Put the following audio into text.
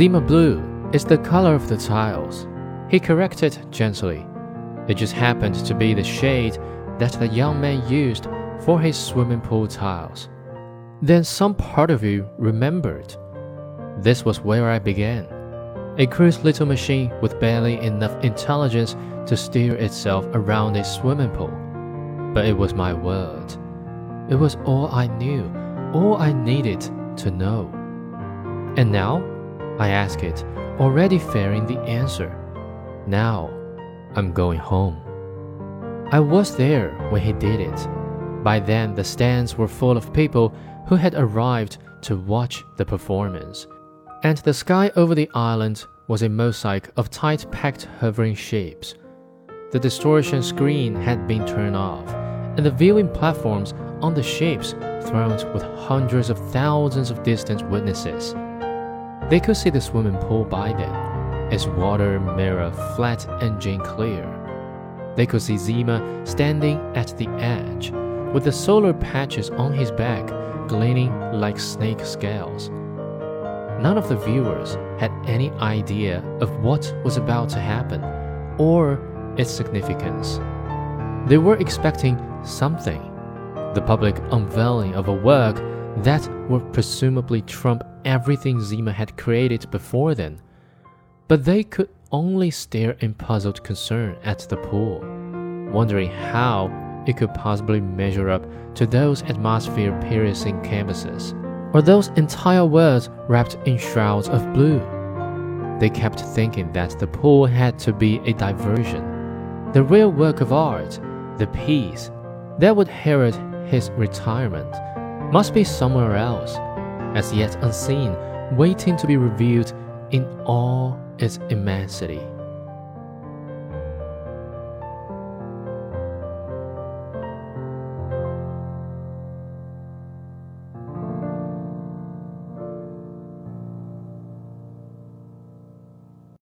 Zima blue is the color of the tiles. He corrected gently. It just happened to be the shade that the young man used for his swimming pool tiles. Then some part of you remembered. This was where I began. A crude little machine with barely enough intelligence to steer itself around a swimming pool. But it was my world. It was all I knew, all I needed to know. And now, I ask it, already fearing the answer. Now, I'm going home. I was there when he did it. By then, the stands were full of people who had arrived to watch the performance, and the sky over the island was a mosaic of tight packed hovering shapes. The distortion screen had been turned off, and the viewing platforms on the shapes thronged with hundreds of thousands of distant witnesses. They could see the swimming pool by then, its water mirror flat and Jane clear. They could see Zima standing at the edge, with the solar patches on his back gleaming like snake scales. None of the viewers had any idea of what was about to happen or its significance. They were expecting something the public unveiling of a work that would presumably trump everything Zima had created before then. But they could only stare in puzzled concern at the pool, wondering how it could possibly measure up to those atmosphere piercing canvases, or those entire worlds wrapped in shrouds of blue. They kept thinking that the pool had to be a diversion, the real work of art, the piece that would herald his retirement, must be somewhere else, as yet unseen, waiting to be revealed in all its immensity.